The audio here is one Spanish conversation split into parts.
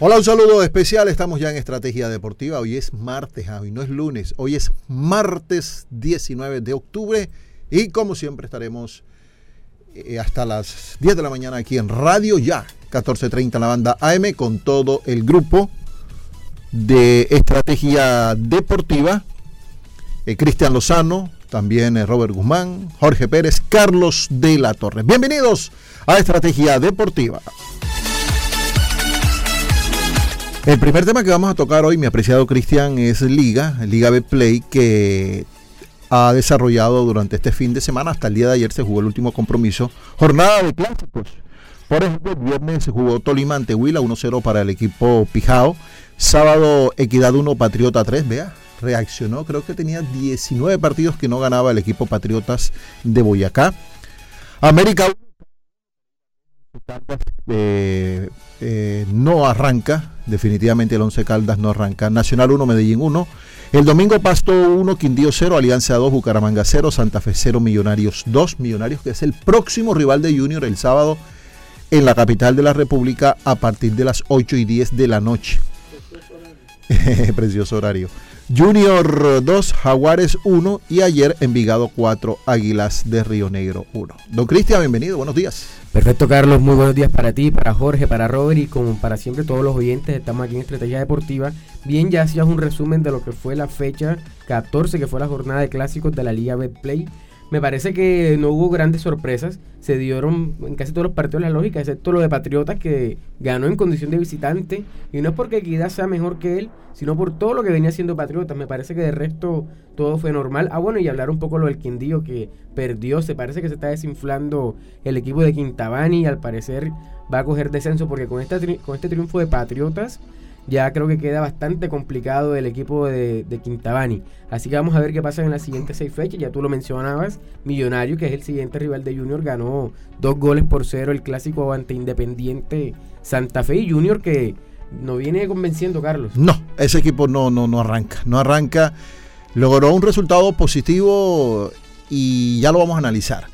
Hola, un saludo especial. Estamos ya en Estrategia Deportiva. Hoy es martes, hoy no es lunes. Hoy es martes 19 de octubre. Y como siempre estaremos eh, hasta las 10 de la mañana aquí en Radio Ya, 1430 la banda AM, con todo el grupo de Estrategia Deportiva. Eh, Cristian Lozano, también eh, Robert Guzmán, Jorge Pérez, Carlos de la Torre. Bienvenidos a Estrategia Deportiva. El primer tema que vamos a tocar hoy, mi apreciado Cristian, es Liga, Liga Play, que ha desarrollado durante este fin de semana. Hasta el día de ayer se jugó el último compromiso. Jornada de clásicos. Por ejemplo, el viernes se jugó Tolima ante Huila 1-0 para el equipo Pijao. Sábado, Equidad 1, Patriota 3. Vea, reaccionó. Creo que tenía 19 partidos que no ganaba el equipo Patriotas de Boyacá. América 1. Eh, eh, no arranca, definitivamente el 11 Caldas no arranca. Nacional 1, Medellín 1. El domingo Pasto 1, Quindío 0, Alianza 2, Bucaramanga 0, Santa Fe 0, Millonarios 2. Millonarios que es el próximo rival de Junior el sábado en la capital de la República a partir de las 8 y 10 de la noche. Precioso horario. Junior 2, Jaguares 1 y ayer Envigado 4, Águilas de Río Negro 1. Don Cristian, bienvenido, buenos días. Perfecto, Carlos, muy buenos días para ti, para Jorge, para Robert y como para siempre todos los oyentes, estamos aquí en Estrategia Deportiva. Bien, ya hacías un resumen de lo que fue la fecha 14, que fue la jornada de clásicos de la Liga Betplay. Me parece que no hubo grandes sorpresas. Se dieron en casi todos los partidos la lógica, excepto lo de Patriotas que ganó en condición de visitante. Y no es porque Equidad sea mejor que él, sino por todo lo que venía haciendo Patriotas. Me parece que de resto todo fue normal. Ah, bueno, y hablar un poco lo del Quindío que perdió. Se parece que se está desinflando el equipo de Quintabani y al parecer va a coger descenso porque con, esta, con este triunfo de Patriotas ya creo que queda bastante complicado el equipo de, de, Quintabani. Así que vamos a ver qué pasa en las siguientes seis fechas. Ya tú lo mencionabas, Millonario, que es el siguiente rival de Junior, ganó dos goles por cero el clásico ante Independiente Santa Fe y Junior que no viene convenciendo, Carlos. No, ese equipo no, no, no arranca, no arranca. Logró un resultado positivo y ya lo vamos a analizar.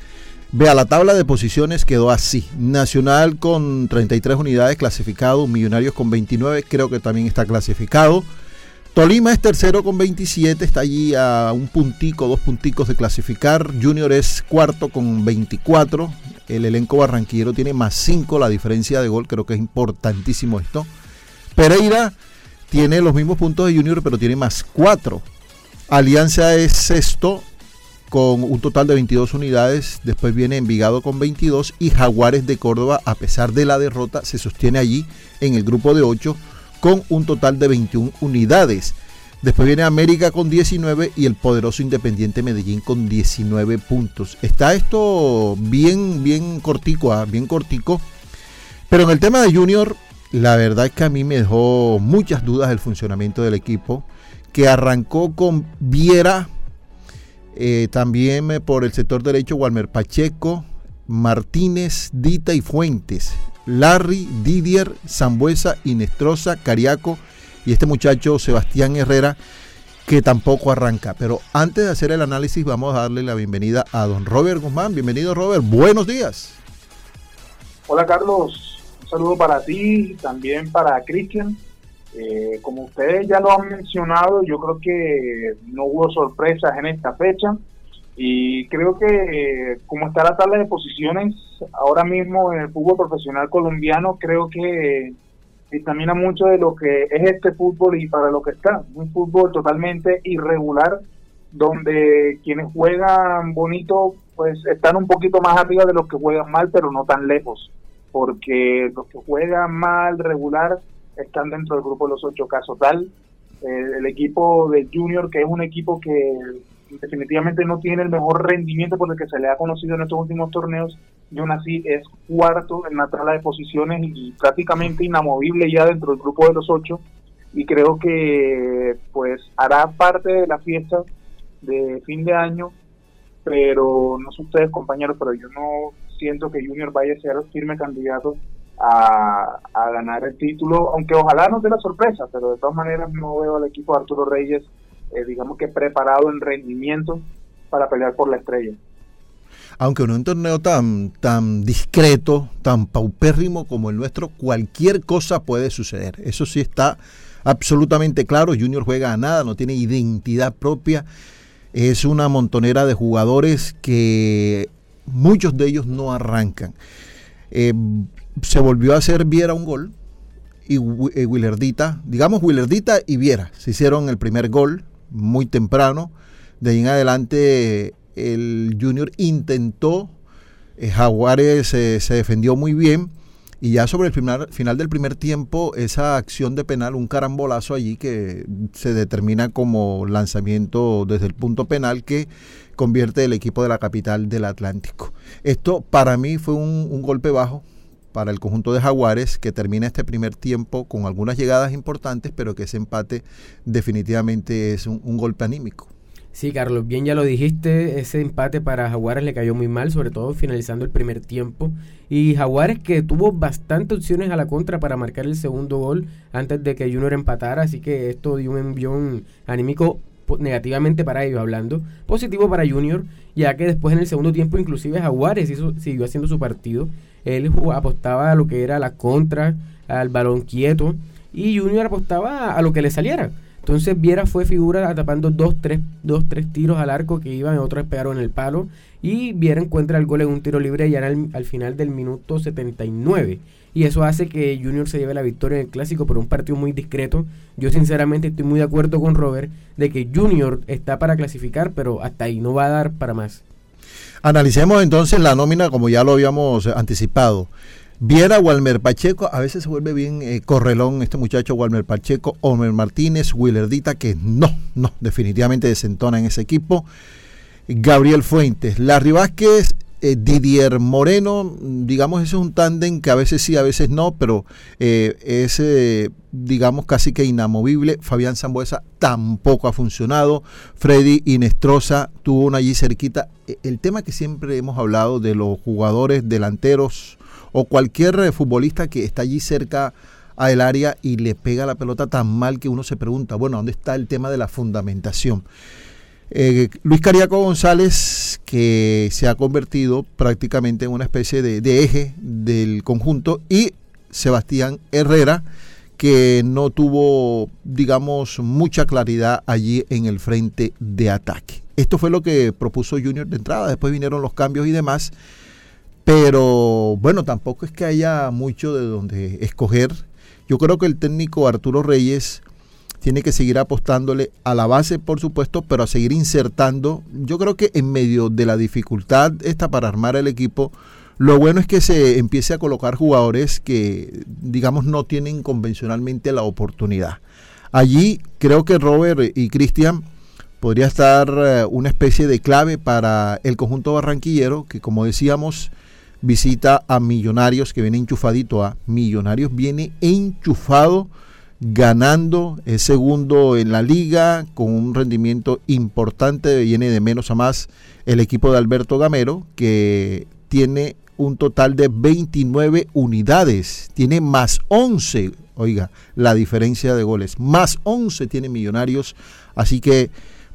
Vea, la tabla de posiciones quedó así. Nacional con 33 unidades clasificado, Millonarios con 29, creo que también está clasificado. Tolima es tercero con 27, está allí a un puntico, dos punticos de clasificar. Junior es cuarto con 24. El elenco barranquillero tiene más 5 la diferencia de gol, creo que es importantísimo esto. Pereira tiene los mismos puntos de Junior, pero tiene más 4. Alianza es sexto con un total de 22 unidades. Después viene Envigado con 22 y Jaguares de Córdoba, a pesar de la derrota, se sostiene allí en el grupo de 8 con un total de 21 unidades. Después viene América con 19 y el poderoso Independiente Medellín con 19 puntos. Está esto bien, bien cortico, ¿ah? bien cortico. Pero en el tema de Junior, la verdad es que a mí me dejó muchas dudas el funcionamiento del equipo, que arrancó con Viera, eh, también eh, por el sector derecho, Walmer Pacheco, Martínez, Dita y Fuentes, Larry, Didier, Zambuesa, Inestrosa, Cariaco y este muchacho Sebastián Herrera que tampoco arranca. Pero antes de hacer el análisis vamos a darle la bienvenida a don Robert Guzmán. Bienvenido Robert, buenos días. Hola Carlos, un saludo para ti también para Cristian. Eh, como ustedes ya lo han mencionado, yo creo que no hubo sorpresas en esta fecha y creo que eh, como está la tabla de posiciones ahora mismo en el fútbol profesional colombiano, creo que examina mucho de lo que es este fútbol y para lo que está. Un fútbol totalmente irregular donde quienes juegan bonito pues están un poquito más arriba de los que juegan mal, pero no tan lejos, porque los que juegan mal, regular, están dentro del grupo de los ocho casos tal. Eh, el equipo de Junior, que es un equipo que definitivamente no tiene el mejor rendimiento por el que se le ha conocido en estos últimos torneos, y aún así es cuarto en la tabla de posiciones y prácticamente inamovible ya dentro del grupo de los ocho y creo que pues hará parte de la fiesta de fin de año pero no sé ustedes compañeros pero yo no siento que Junior vaya a ser firme candidato a, ganar el título aunque ojalá nos dé la sorpresa pero de todas maneras no veo al equipo de Arturo Reyes eh, digamos que preparado en rendimiento para pelear por la estrella aunque en un torneo tan, tan discreto, tan paupérrimo como el nuestro, cualquier cosa puede suceder. Eso sí está absolutamente claro. Junior juega a nada, no tiene identidad propia. Es una montonera de jugadores que muchos de ellos no arrancan. Eh, se volvió a hacer Viera un gol y eh, Willardita, digamos Willardita y Viera, se hicieron el primer gol muy temprano. De ahí en adelante el Junior intentó, eh, Jaguares eh, se defendió muy bien y ya sobre el final del primer tiempo esa acción de penal, un carambolazo allí que se determina como lanzamiento desde el punto penal que convierte el equipo de la capital del Atlántico. Esto para mí fue un, golpe bajo para el conjunto de Jaguares que termina este primer tiempo con algunas llegadas importantes, pero que ese empate definitivamente es un golpe anímico. Sí, Carlos, bien ya lo dijiste, ese empate para Jaguares le cayó muy mal, sobre todo finalizando el primer tiempo. Y Jaguares que tuvo bastantes opciones a la contra para marcar el segundo gol antes de que Junior empatara, así que esto dio un envión anímico negativamente para ellos hablando, positivo para Junior, ya que después en el segundo tiempo inclusive Jaguares siguió haciendo su partido, él apostaba a lo que era la contra, al balón quieto, y Junior apostaba a lo que le saliera. Entonces Viera fue figura tapando dos tres, dos, tres tiros al arco que iban, otros pegaron en el palo. Y Viera encuentra el gol en un tiro libre ya al, al final del minuto 79. Y eso hace que Junior se lleve la victoria en el clásico por un partido muy discreto. Yo sinceramente estoy muy de acuerdo con Robert de que Junior está para clasificar, pero hasta ahí no va a dar para más. Analicemos entonces la nómina como ya lo habíamos anticipado. Viera Walmer Pacheco, a veces se vuelve bien eh, correlón este muchacho Walmer Pacheco, Omer Martínez, Willerdita, que no, no, definitivamente desentona en ese equipo. Gabriel Fuentes, Larry Vázquez, eh, Didier Moreno, digamos, ese es un tándem que a veces sí, a veces no, pero eh, es, digamos, casi que inamovible. Fabián Zambuesa tampoco ha funcionado. Freddy Inestrosa tuvo una allí cerquita. E, el tema que siempre hemos hablado de los jugadores delanteros o cualquier eh, futbolista que está allí cerca al área y le pega la pelota tan mal que uno se pregunta, bueno, ¿dónde está el tema de la fundamentación? Eh, Luis Cariaco González, que se ha convertido prácticamente en una especie de, de, eje del conjunto, y Sebastián Herrera, que no tuvo, digamos, mucha claridad allí en el frente de ataque. Esto fue lo que propuso Junior de entrada, después vinieron los cambios y demás. Pero bueno, tampoco es que haya mucho de donde escoger. Yo creo que el técnico Arturo Reyes tiene que seguir apostándole a la base, por supuesto, pero a seguir insertando. Yo creo que en medio de la dificultad esta para armar el equipo, lo bueno es que se empiece a colocar jugadores que, digamos, no tienen convencionalmente la oportunidad. Allí creo que Robert y Cristian podría estar eh, una especie de clave para el conjunto barranquillero, que como decíamos, visita a Millonarios que viene enchufadito a Millonarios viene enchufado ganando el segundo en la liga con un rendimiento importante viene de menos a más el equipo de Alberto Gamero que tiene un total de 29 unidades tiene más 11 oiga la diferencia de goles más 11 tiene Millonarios así que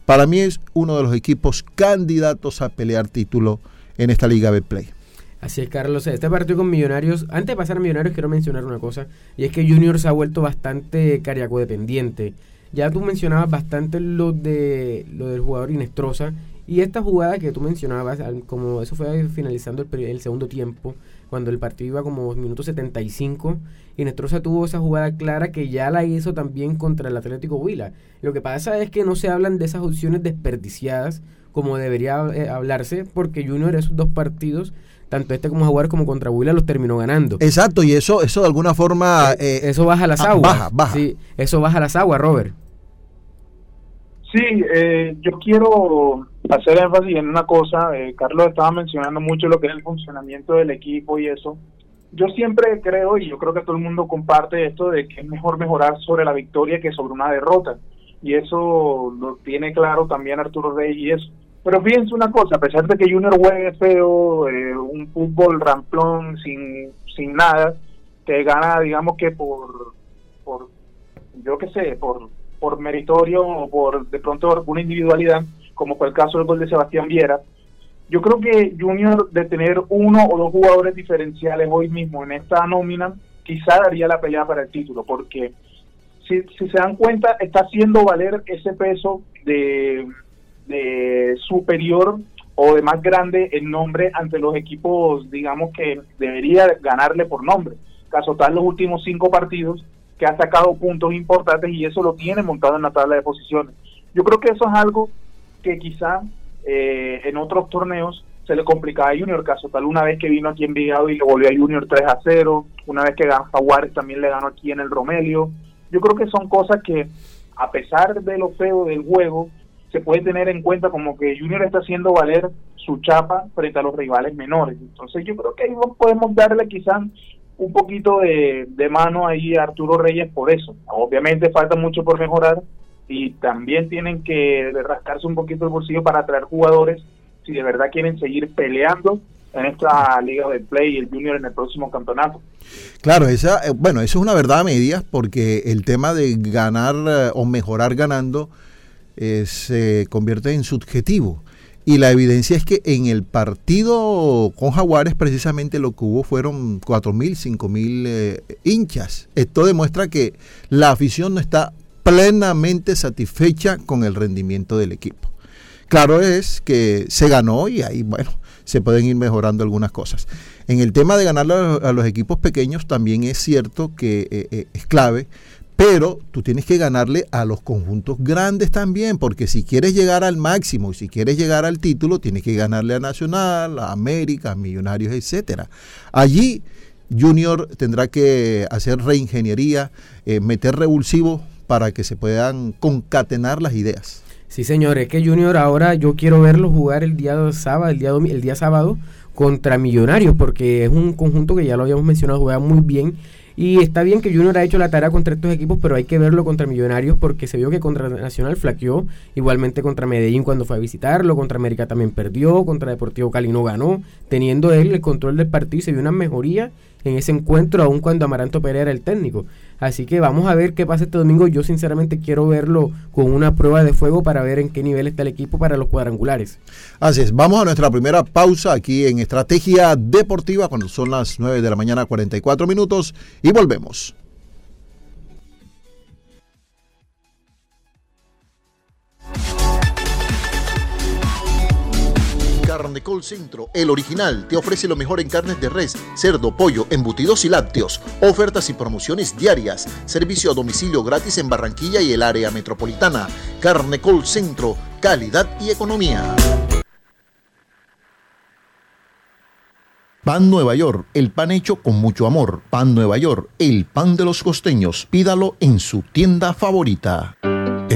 para mí es uno de los equipos candidatos a pelear título en esta liga Betplay. Así es, Carlos. Este partido con Millonarios, antes de pasar a Millonarios, quiero mencionar una cosa, y es que Junior se ha vuelto bastante cariaco dependiente. Ya tú mencionabas bastante lo de lo del jugador Inestrosa, Y esta jugada que tú mencionabas, como eso fue finalizando el, el segundo tiempo, cuando el partido iba como minuto 75 y Nestrosa tuvo esa jugada clara que ya la hizo también contra el Atlético Huila. Lo que pasa es que no se hablan de esas opciones desperdiciadas como debería eh, hablarse porque Junior esos dos partidos tanto este como Jaguar como contra Huila los terminó ganando. Exacto, y eso eso de alguna forma eh, eso baja las ah, aguas. Baja, baja. Sí, eso baja las aguas, Robert. Sí, eh, yo quiero hacer énfasis en una cosa. Eh, Carlos estaba mencionando mucho lo que es el funcionamiento del equipo y eso. Yo siempre creo, y yo creo que todo el mundo comparte esto, de que es mejor mejorar sobre la victoria que sobre una derrota. Y eso lo tiene claro también Arturo Rey y eso. Pero fíjense una cosa, a pesar de que Junior juegue feo, eh, un fútbol ramplón sin, sin nada, que gana, digamos que por, por yo qué sé, por por meritorio o por de pronto una individualidad, como fue el caso del gol de Sebastián Viera. Yo creo que Junior de tener uno o dos jugadores diferenciales hoy mismo en esta nómina, quizá daría la pelea para el título, porque si, si se dan cuenta, está haciendo valer ese peso de, de superior o de más grande en nombre ante los equipos, digamos, que debería ganarle por nombre. Caso tal, los últimos cinco partidos, que ha sacado puntos importantes y eso lo tiene montado en la tabla de posiciones. Yo creo que eso es algo que quizá eh, en otros torneos se le complicaba a Junior, caso tal una vez que vino aquí en Vigado y le volvió a Junior 3 a 0, una vez que Jaguares también le ganó aquí en el Romelio. Yo creo que son cosas que a pesar de lo feo del juego, se puede tener en cuenta como que Junior está haciendo valer su chapa frente a los rivales menores. Entonces yo creo que ahí podemos darle quizás un poquito de, mano ahí a Arturo Reyes por eso. Obviamente falta mucho por mejorar y también tienen que rascarse un poquito el bolsillo para atraer jugadores si de verdad quieren seguir peleando en esta liga de play y el junior en el próximo campeonato. Claro, esa, eh, bueno, eso es una verdad a medias porque el tema de ganar eh, o mejorar ganando eh, se convierte en subjetivo. Y la evidencia es que en el partido con Jaguares precisamente lo que hubo fueron 4.000, 5.000 eh, hinchas. Esto demuestra que la afición no está plenamente satisfecha con el rendimiento del equipo. Claro es que se ganó y ahí, bueno, se pueden ir mejorando algunas cosas. En el tema de ganar a, los equipos pequeños también es cierto que eh, eh, es clave pero tú tienes que ganarle a los conjuntos grandes también, porque si quieres llegar al máximo y si quieres llegar al título, tienes que ganarle a Nacional, a América, a Millonarios, etcétera. Allí Junior tendrá que hacer reingeniería, eh, meter revulsivos para que se puedan concatenar las ideas. Sí, señor, es que Junior ahora yo quiero verlo jugar el día sábado, el día, el día sábado contra Millonarios, porque es un conjunto que ya lo habíamos mencionado, juega muy bien y está bien que Junior ha hecho la tarea contra estos equipos, pero hay que verlo contra Millonarios porque se vio que contra Nacional flaqueó, igualmente contra Medellín cuando fue a visitarlo, contra América también perdió, contra Deportivo Cali no ganó, teniendo él el control del partido y se vio una mejoría en ese encuentro, aun cuando Amaranto Pereira era el técnico. Así que vamos a ver qué pasa este domingo. Yo sinceramente quiero verlo con una prueba de fuego para ver en qué nivel está el equipo para los cuadrangulares. Así es, vamos a nuestra primera pausa aquí en Estrategia Deportiva cuando son las 9 de la mañana 44 minutos y volvemos. Carnecol Centro, el original, te ofrece lo mejor en carnes de res, cerdo, pollo, embutidos y lácteos. Ofertas y promociones diarias. Servicio a domicilio gratis en Barranquilla y el área metropolitana. Carnecol Centro, calidad y economía. Pan Nueva York, el pan hecho con mucho amor. Pan Nueva York, el pan de los costeños. Pídalo en su tienda favorita.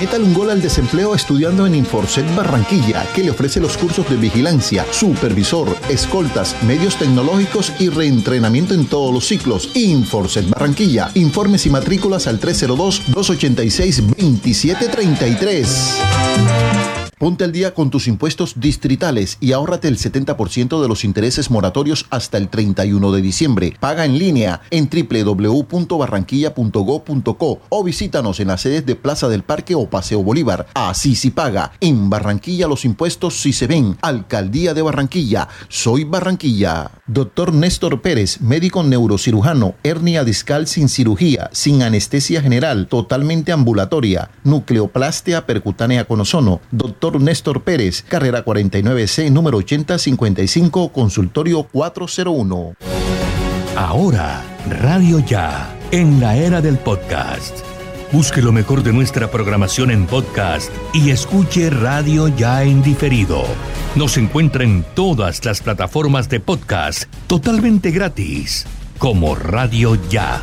Métale un gol al desempleo estudiando en Inforcet Barranquilla, que le ofrece los cursos de vigilancia, supervisor, escoltas, medios tecnológicos y reentrenamiento en todos los ciclos. Inforcet Barranquilla. Informes y matrículas al 302-286-2733. Ponte al día con tus impuestos distritales y ahórrate el 70% de los intereses moratorios hasta el 31 de diciembre. Paga en línea en www.barranquilla.go.co o visítanos en las sedes de Plaza del Parque o Paseo Bolívar. Así si paga. En Barranquilla los impuestos sí se ven. Alcaldía de Barranquilla. Soy Barranquilla. Doctor Néstor Pérez, médico neurocirujano, hernia discal sin cirugía, sin anestesia general, totalmente ambulatoria, nucleoplastia percutánea con ozono. Néstor Pérez, carrera 49C, número 8055, consultorio 401. Ahora, Radio Ya, en la era del podcast. Busque lo mejor de nuestra programación en podcast y escuche Radio Ya en diferido. Nos encuentra en todas las plataformas de podcast totalmente gratis, como Radio Ya.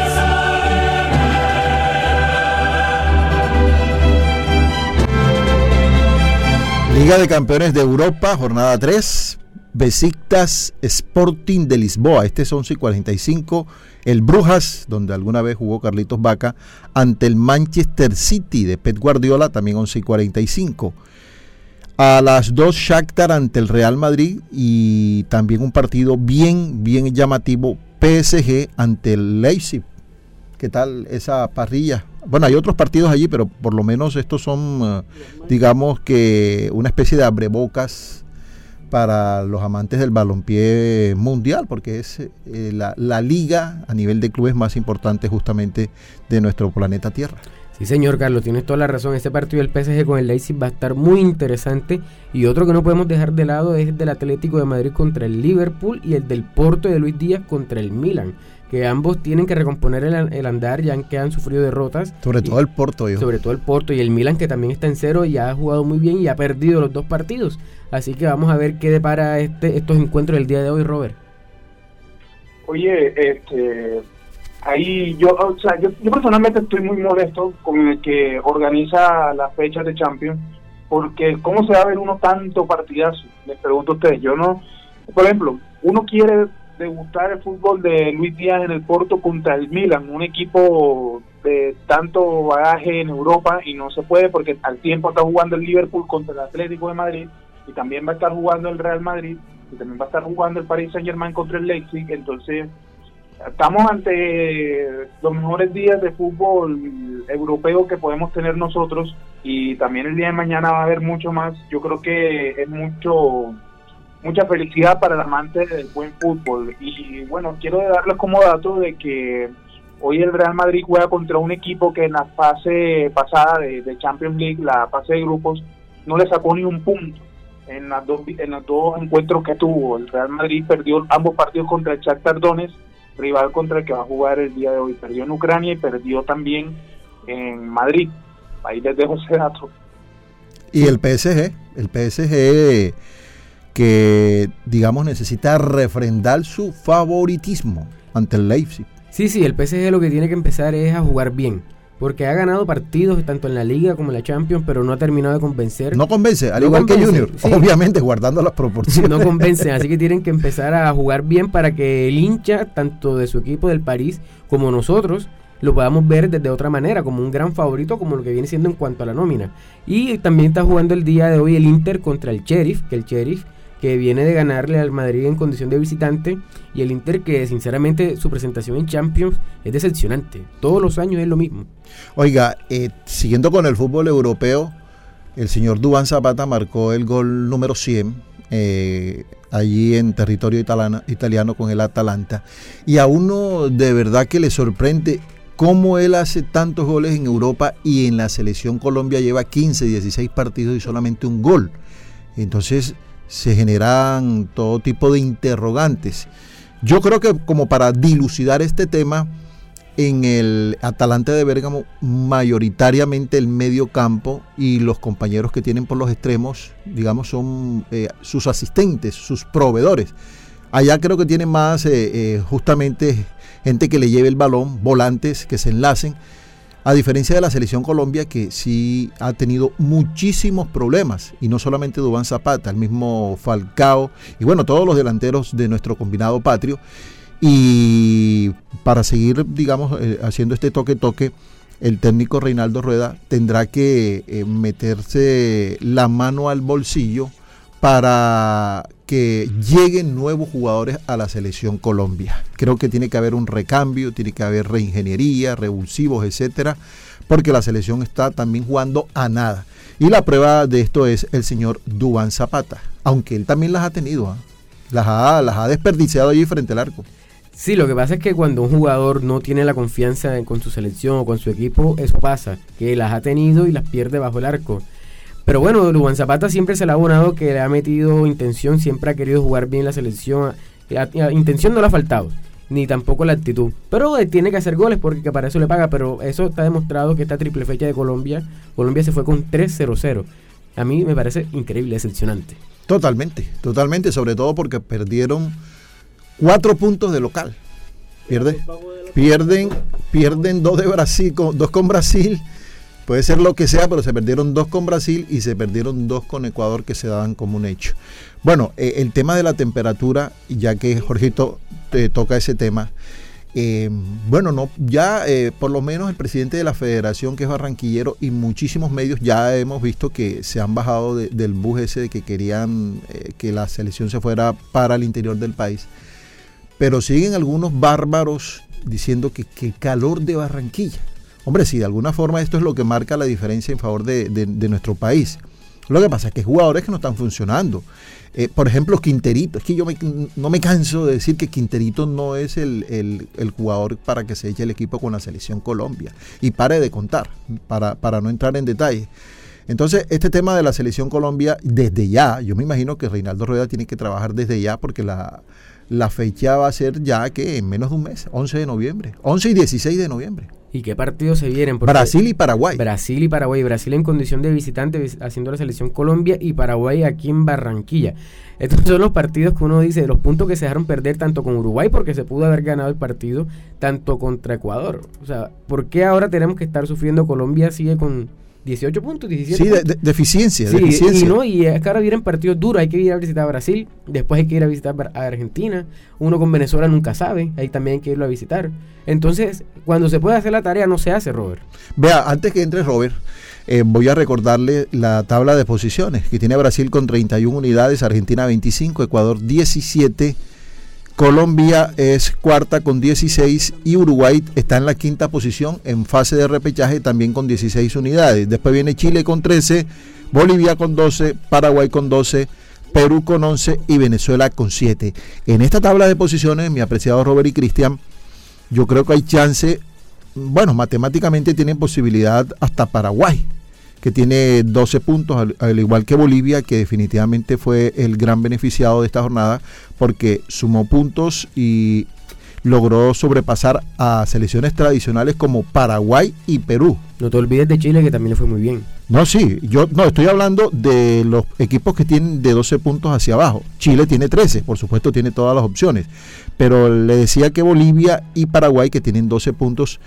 Liga de Campeones de Europa, jornada 3. Besiktas Sporting de Lisboa. Este es 11 y 45. El Brujas, donde alguna vez jugó Carlitos Vaca, ante el Manchester City de Pep Guardiola, también 11 y 45. A las 2 Shakhtar ante el Real Madrid y también un partido bien, bien llamativo, PSG ante el Leipzig. ¿Qué tal esa parrilla? Bueno, hay otros partidos allí, pero por lo menos estos son, uh, digamos que una especie de abrebocas para los amantes del balompié mundial, porque es eh, la, la, liga a nivel de clubes más importante justamente de nuestro planeta Tierra. Sí, señor Carlos, tienes toda la razón. Este partido del PSG con el Leipzig va a estar muy interesante. Y otro que no podemos dejar de lado es el del Atlético de Madrid contra el Liverpool y el del Porto de Luis Díaz contra el Milan que ambos tienen que recomponer el, el, andar ya que han sufrido derrotas. Sobre y, todo el Porto, yo. Sobre todo el Porto y el Milan que también está en cero y ha jugado muy bien y ha perdido los dos partidos. Así que vamos a ver qué depara este, estos encuentros del día de hoy, Robert. Oye, este, ahí yo, o sea, yo, yo personalmente estoy muy molesto con el que organiza las fechas de Champions, porque ¿cómo se va a ver uno tanto partidazo? Les pregunto a ustedes, yo no, por ejemplo, uno quiere degustar el fútbol de Luis Díaz en el Porto contra el Milan, un equipo de tanto bagaje en Europa y no se puede porque al tiempo está jugando el Liverpool contra el Atlético de Madrid y también va a estar jugando el Real Madrid y también va a estar jugando el Paris Saint Germain contra el Leipzig, entonces estamos ante los mejores días de fútbol europeo que podemos tener nosotros y también el día de mañana va a haber mucho más, yo creo que es mucho mucha felicidad para el amante del buen fútbol. Y bueno, quiero darles como dato de que hoy el Real Madrid juega contra un equipo que en la fase pasada de, Champions League, la fase de grupos, no le sacó ni un punto en, las dos, en los dos encuentros que tuvo. El Real Madrid perdió ambos partidos contra el Shakhtar Donetsk, rival contra el que va a jugar el día de hoy. Perdió en Ucrania y perdió también en Madrid. Ahí les dejo ese dato. Y el PSG, el PSG que, digamos, necesita refrendar su favoritismo ante el Leipzig. Sí, sí, el PSG lo que tiene que empezar es a jugar bien. Porque ha ganado partidos tanto en la Liga como en la Champions, pero no ha terminado de convencer. No convence, al no igual convence, que Junior, sí. obviamente guardando las proporciones. No convence, así que tienen que empezar a jugar bien para que el hincha, tanto de su equipo del París como nosotros, lo podamos ver desde otra manera, como un gran favorito, como lo que viene siendo en cuanto a la nómina. Y también está jugando el día de hoy el Inter contra el Sheriff, que el Sheriff que viene de ganarle al Madrid en condición de visitante y el Inter que sinceramente su presentación en Champions es decepcionante. Todos los años es lo mismo. Oiga, eh, siguiendo con el fútbol europeo, el señor Dubán Zapata marcó el gol número 100 eh, allí en territorio italiano, italiano con el Atalanta y a uno de verdad que le sorprende cómo él hace tantos goles en Europa y en la selección Colombia lleva 15, 16 partidos y solamente un gol. Entonces se generan todo tipo de interrogantes. Yo creo que como para dilucidar este tema, en el Atalante de Bérgamo, mayoritariamente el medio campo y los compañeros que tienen por los extremos, digamos, son eh, sus asistentes, sus proveedores. Allá creo que tiene más eh, justamente gente que le lleve el balón, volantes que se enlacen. A diferencia de la selección Colombia, que sí ha tenido muchísimos problemas, y no solamente Dubán Zapata, el mismo Falcao, y bueno, todos los delanteros de nuestro combinado patrio. Y para seguir, digamos, eh, haciendo este toque-toque, el técnico Reinaldo Rueda tendrá que eh, meterse la mano al bolsillo para que lleguen nuevos jugadores a la selección Colombia. Creo que tiene que haber un recambio, tiene que haber reingeniería, revulsivos, etcétera, porque la selección está también jugando a nada. Y la prueba de esto es el señor Dubán Zapata, aunque él también las ha tenido, ¿ah? las, ha, las ha desperdiciado allí frente al arco. Sí, lo que pasa es que cuando un jugador no tiene la confianza con su selección o con su equipo, eso pasa, que las ha tenido y las pierde bajo el arco. Pero bueno, Luan Zapata siempre se le ha abonado que le ha metido intención, siempre ha querido jugar bien la selección. intención no le ha faltado, ni tampoco la actitud. Pero eh, tiene que hacer goles porque para eso le paga. Pero eso está demostrado que esta triple fecha de Colombia, Colombia se fue con 3-0-0. A mí me parece increíble, decepcionante. Totalmente, totalmente, sobre todo porque perdieron cuatro puntos de local. Pierden, pierden, pierden dos de Brasil, dos con Brasil Puede ser lo que sea, pero se perdieron dos con Brasil y se perdieron dos con Ecuador que se daban como un hecho. Bueno, eh, el tema de la temperatura, ya que Jorgito te toca ese tema, eh, bueno, no, ya eh, por lo menos el presidente de la federación, que es barranquillero, y muchísimos medios ya hemos visto que se han bajado del bus ese de que querían que la selección se fuera para el interior del país. Pero siguen algunos bárbaros diciendo que, que el calor de Barranquilla Hombre, si de alguna forma esto es lo que marca la diferencia en favor de, nuestro país. Lo que pasa es que jugadores que no están funcionando. Eh, por ejemplo, Quinterito. Es que yo no me canso de decir que Quinterito no es el, jugador para que se eche el equipo con la selección Colombia. Y pare de contar, para, para no entrar en detalle. Entonces, este tema de la selección Colombia, desde ya, yo me imagino que Reinaldo Rueda tiene que trabajar desde ya porque la, la fecha va a ser ya que en menos de un mes, 11 de noviembre, 11 y 16 de noviembre. ¿Y qué partidos se vienen? Brasil y Paraguay. Brasil y Paraguay. Brasil en condición de visitante haciendo la selección Colombia y Paraguay aquí en Barranquilla. Estos son los partidos que uno dice, los puntos que se dejaron perder tanto con Uruguay porque se pudo haber ganado el partido, tanto contra Ecuador. O sea, ¿por qué ahora tenemos que estar sufriendo? Colombia sigue con 18 puntos, 17 sí, De, deficiencia, sí, Y, no, y es que ahora vienen partidos duros, hay que ir a visitar a Brasil, después hay que ir a visitar a Argentina, uno con Venezuela nunca sabe, ahí también hay que irlo a visitar. Entonces, cuando se puede hacer la tarea, no se hace, Robert. Vea, antes que entre Robert, eh, voy a recordarle la tabla de posiciones, que tiene Brasil con 31 unidades, Argentina 25, Ecuador 17, Colombia es cuarta con 16 y Uruguay está en la quinta posición en fase de repechaje también con 16 unidades. Después viene Chile con 13, Bolivia con 12, Paraguay con 12, Perú con 11 y Venezuela con 7. En esta tabla de posiciones, mi apreciado Robert y Cristian, yo creo que hay chance, bueno, matemáticamente tienen posibilidad hasta Paraguay que tiene 12 puntos, al, igual que Bolivia, que definitivamente fue el gran beneficiado de esta jornada, porque sumó puntos y logró sobrepasar a selecciones tradicionales como Paraguay y Perú. No te olvides de Chile, que también le fue muy bien. No, sí, yo no estoy hablando de los equipos que tienen de 12 puntos hacia abajo. Chile tiene 13, por supuesto tiene todas las opciones, pero le decía que Bolivia y Paraguay que tienen 12 puntos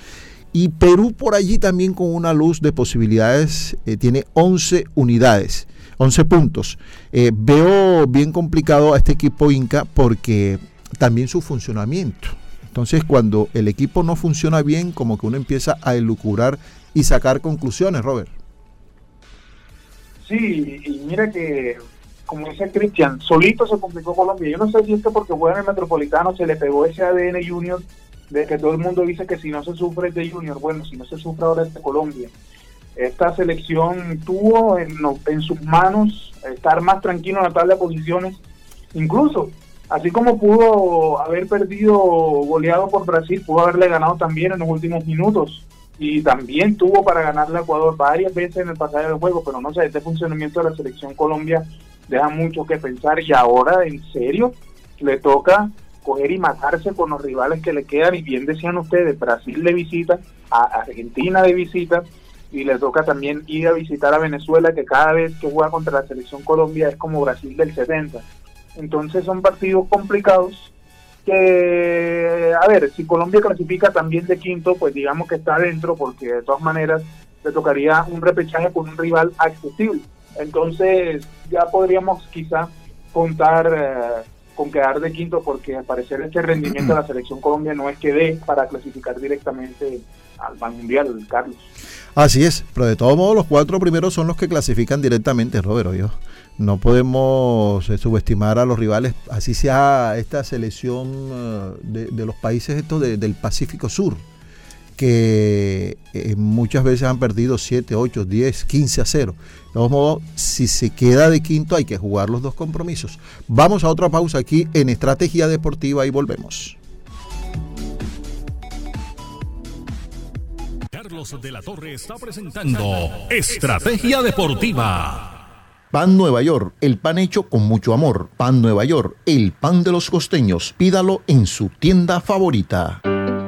y Perú por allí también con una luz de posibilidades, eh, tiene 11 unidades, 11 puntos. Eh, veo bien complicado a este equipo Inca porque también su funcionamiento. Entonces cuando el equipo no funciona bien, como que uno empieza a elucurar y sacar conclusiones, Robert. Sí, y mira que, como dice Cristian, solito se complicó Colombia. Yo no sé si es que porque juega en el Metropolitano se le pegó ese ADN Junior de que todo el mundo dice que si no se sufre de Junior, bueno, si no se sufre ahora es de Colombia. Esta selección tuvo en, sus manos estar más tranquilo en la tabla de posiciones, incluso así como pudo haber perdido goleado por Brasil, pudo haberle ganado también en los últimos minutos y también tuvo para ganarle a Ecuador varias veces en el pasado del juego, pero no sé, este funcionamiento de la selección Colombia deja mucho que pensar y ahora en serio le toca coger y matarse con los rivales que le quedan. Y bien decían ustedes, Brasil de visita, a Argentina de visita, y le toca también ir a visitar a Venezuela, que cada vez que juega contra la selección Colombia es como Brasil del 70. Entonces son partidos complicados que, a ver, si Colombia clasifica también de quinto, pues digamos que está adentro, porque de todas maneras le tocaría un repechaje con un rival accesible. Entonces ya podríamos quizá contar eh, con quedar de quinto, porque al parecer este rendimiento de la selección Colombia no es que dé para clasificar directamente al Mundial, Carlos. Así es, pero de todos modos los cuatro primeros son los que clasifican directamente, Robert, yo. No podemos eh, subestimar a los rivales, así sea esta selección eh, de, los países estos del Pacífico Sur, que eh, muchas veces han perdido 7, 8, 10, 15 a 0. De todos modos, si se queda de quinto hay que jugar los dos compromisos. Vamos a otra pausa aquí en Estrategia Deportiva y volvemos. Carlos de la Torre está presentando Estrategia Deportiva. Pan Nueva York, el pan hecho con mucho amor. Pan Nueva York, el pan de los costeños. Pídalo en su tienda favorita.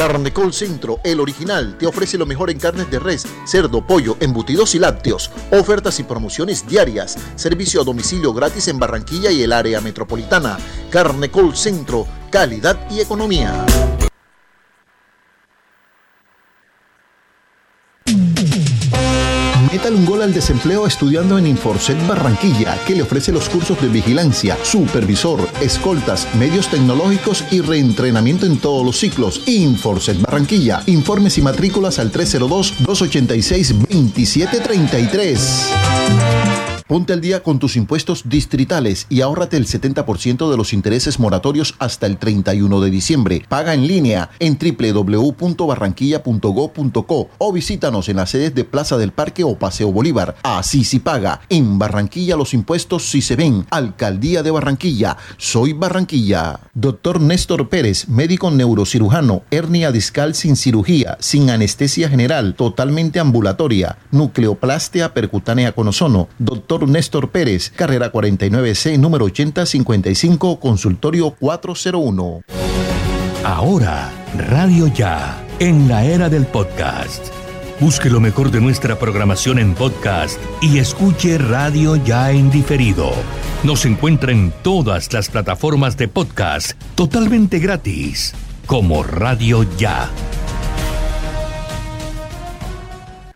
Carnecol Centro, el original, te ofrece lo mejor en carnes de res, cerdo, pollo, embutidos y lácteos. Ofertas y promociones diarias. Servicio a domicilio gratis en Barranquilla y el área metropolitana. Carnecol Centro, calidad y economía. Un gol al desempleo estudiando en Inforcet Barranquilla, que le ofrece los cursos de vigilancia, supervisor, escoltas, medios tecnológicos y reentrenamiento en todos los ciclos. Inforcet Barranquilla. Informes y matrículas al 302-286-2733. Ponte al día con tus impuestos distritales y ahórrate el 70% de los intereses moratorios hasta el 31 de diciembre. Paga en línea en www.barranquilla.go.co o visítanos en las sedes de Plaza del Parque o Paseo Bolívar. Así si paga. En Barranquilla los impuestos sí se ven. Alcaldía de Barranquilla. Soy Barranquilla. Doctor Néstor Pérez, médico neurocirujano, hernia discal sin cirugía, sin anestesia general, totalmente ambulatoria, nucleoplastia percutánea con ozono. Doctor Néstor Pérez, carrera 49C, número 8055, consultorio 401. Ahora, Radio Ya, en la era del podcast. Busque lo mejor de nuestra programación en podcast y escuche Radio Ya en diferido. Nos encuentra en todas las plataformas de podcast totalmente gratis, como Radio Ya.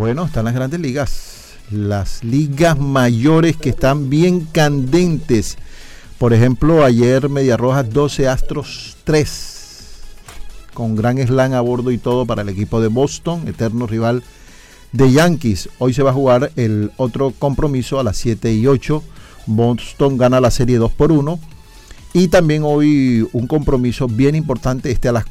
Bueno, están las grandes ligas. Las ligas mayores que están bien candentes. Por ejemplo, ayer Media Roja 12 Astros 3. Con gran slam a bordo y todo para el equipo de Boston, eterno rival de Yankees. Hoy se va a jugar el otro compromiso a las 7 y 8. Boston gana la serie 2 por 1. Y también hoy un compromiso bien importante, este a las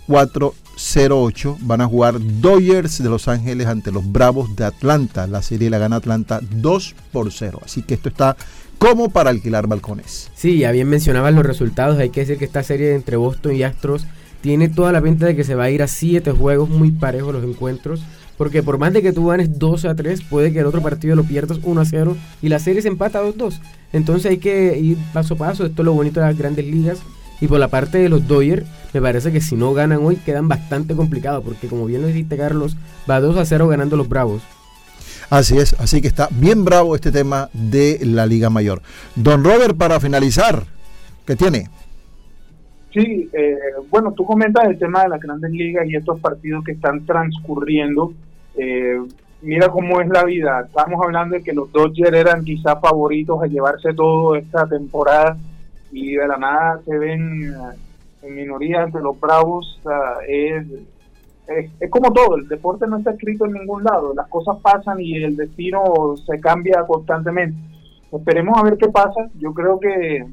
4.08 van a jugar Dodgers de Los Ángeles ante los Bravos de Atlanta. La serie la gana Atlanta 2 por 0. Así que esto está como para alquilar balcones. Sí, ya bien mencionabas los resultados. Hay que decir que esta serie entre Boston y Astros tiene toda la pinta de que se va a ir a 7 juegos muy parejos los encuentros. Porque por más de que tú ganes 2 a 3, puede que el otro partido lo pierdas 1 a 0 y la serie se empata 2 2. Entonces hay que ir paso a paso. Esto es lo bonito de las grandes ligas. Y por la parte de los Dodgers, me parece que si no ganan hoy quedan bastante complicados. Porque como bien lo dijiste, Carlos, va 2 a 0 ganando los Bravos. Así es, así que está bien bravo este tema de la Liga Mayor. Don Robert, para finalizar, ¿qué tiene? Sí, eh, bueno, tú comentas el tema de las grandes ligas y estos partidos que están transcurriendo. Eh, mira cómo es la vida. Estamos hablando de que los Dodgers eran quizás favoritos a llevarse todo esta temporada y de la nada se ven eh, en minoría ante los Bravos. es, es, como todo, el deporte no está escrito en ningún lado, las cosas pasan y el destino se cambia constantemente. Esperemos a ver qué pasa, yo creo que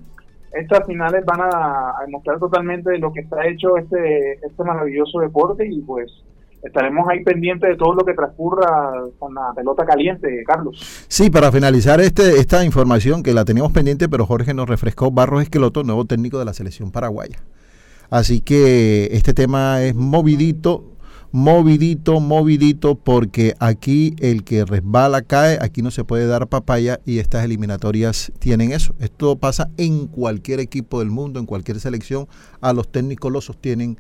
estas finales van a, demostrar totalmente lo que está hecho este, este maravilloso deporte y pues estaremos ahí pendientes de todo lo que transcurra con la pelota caliente, Carlos. Sí, para finalizar este esta información que la teníamos pendiente, pero Jorge nos refrescó, Barros Esqueloto, nuevo técnico de la selección paraguaya. Así que este tema es movidito, movidito, movidito, porque aquí el que resbala cae, aquí no se puede dar papaya y estas eliminatorias tienen eso. Esto pasa en cualquier equipo del mundo, en cualquier selección, a los técnicos los sostienen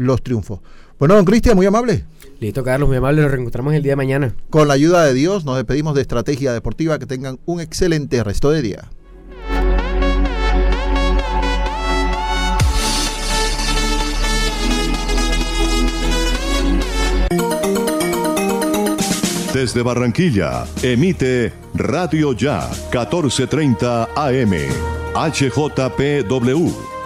los triunfos. Bueno, don Cristian, muy amable. Listo, Carlos, muy amable. Nos reencontramos el día de mañana. Con la ayuda de Dios, nos despedimos de Estrategia Deportiva. Que tengan un excelente resto de día. Desde Barranquilla, emite Radio Ya, 1430 AM, HJPW,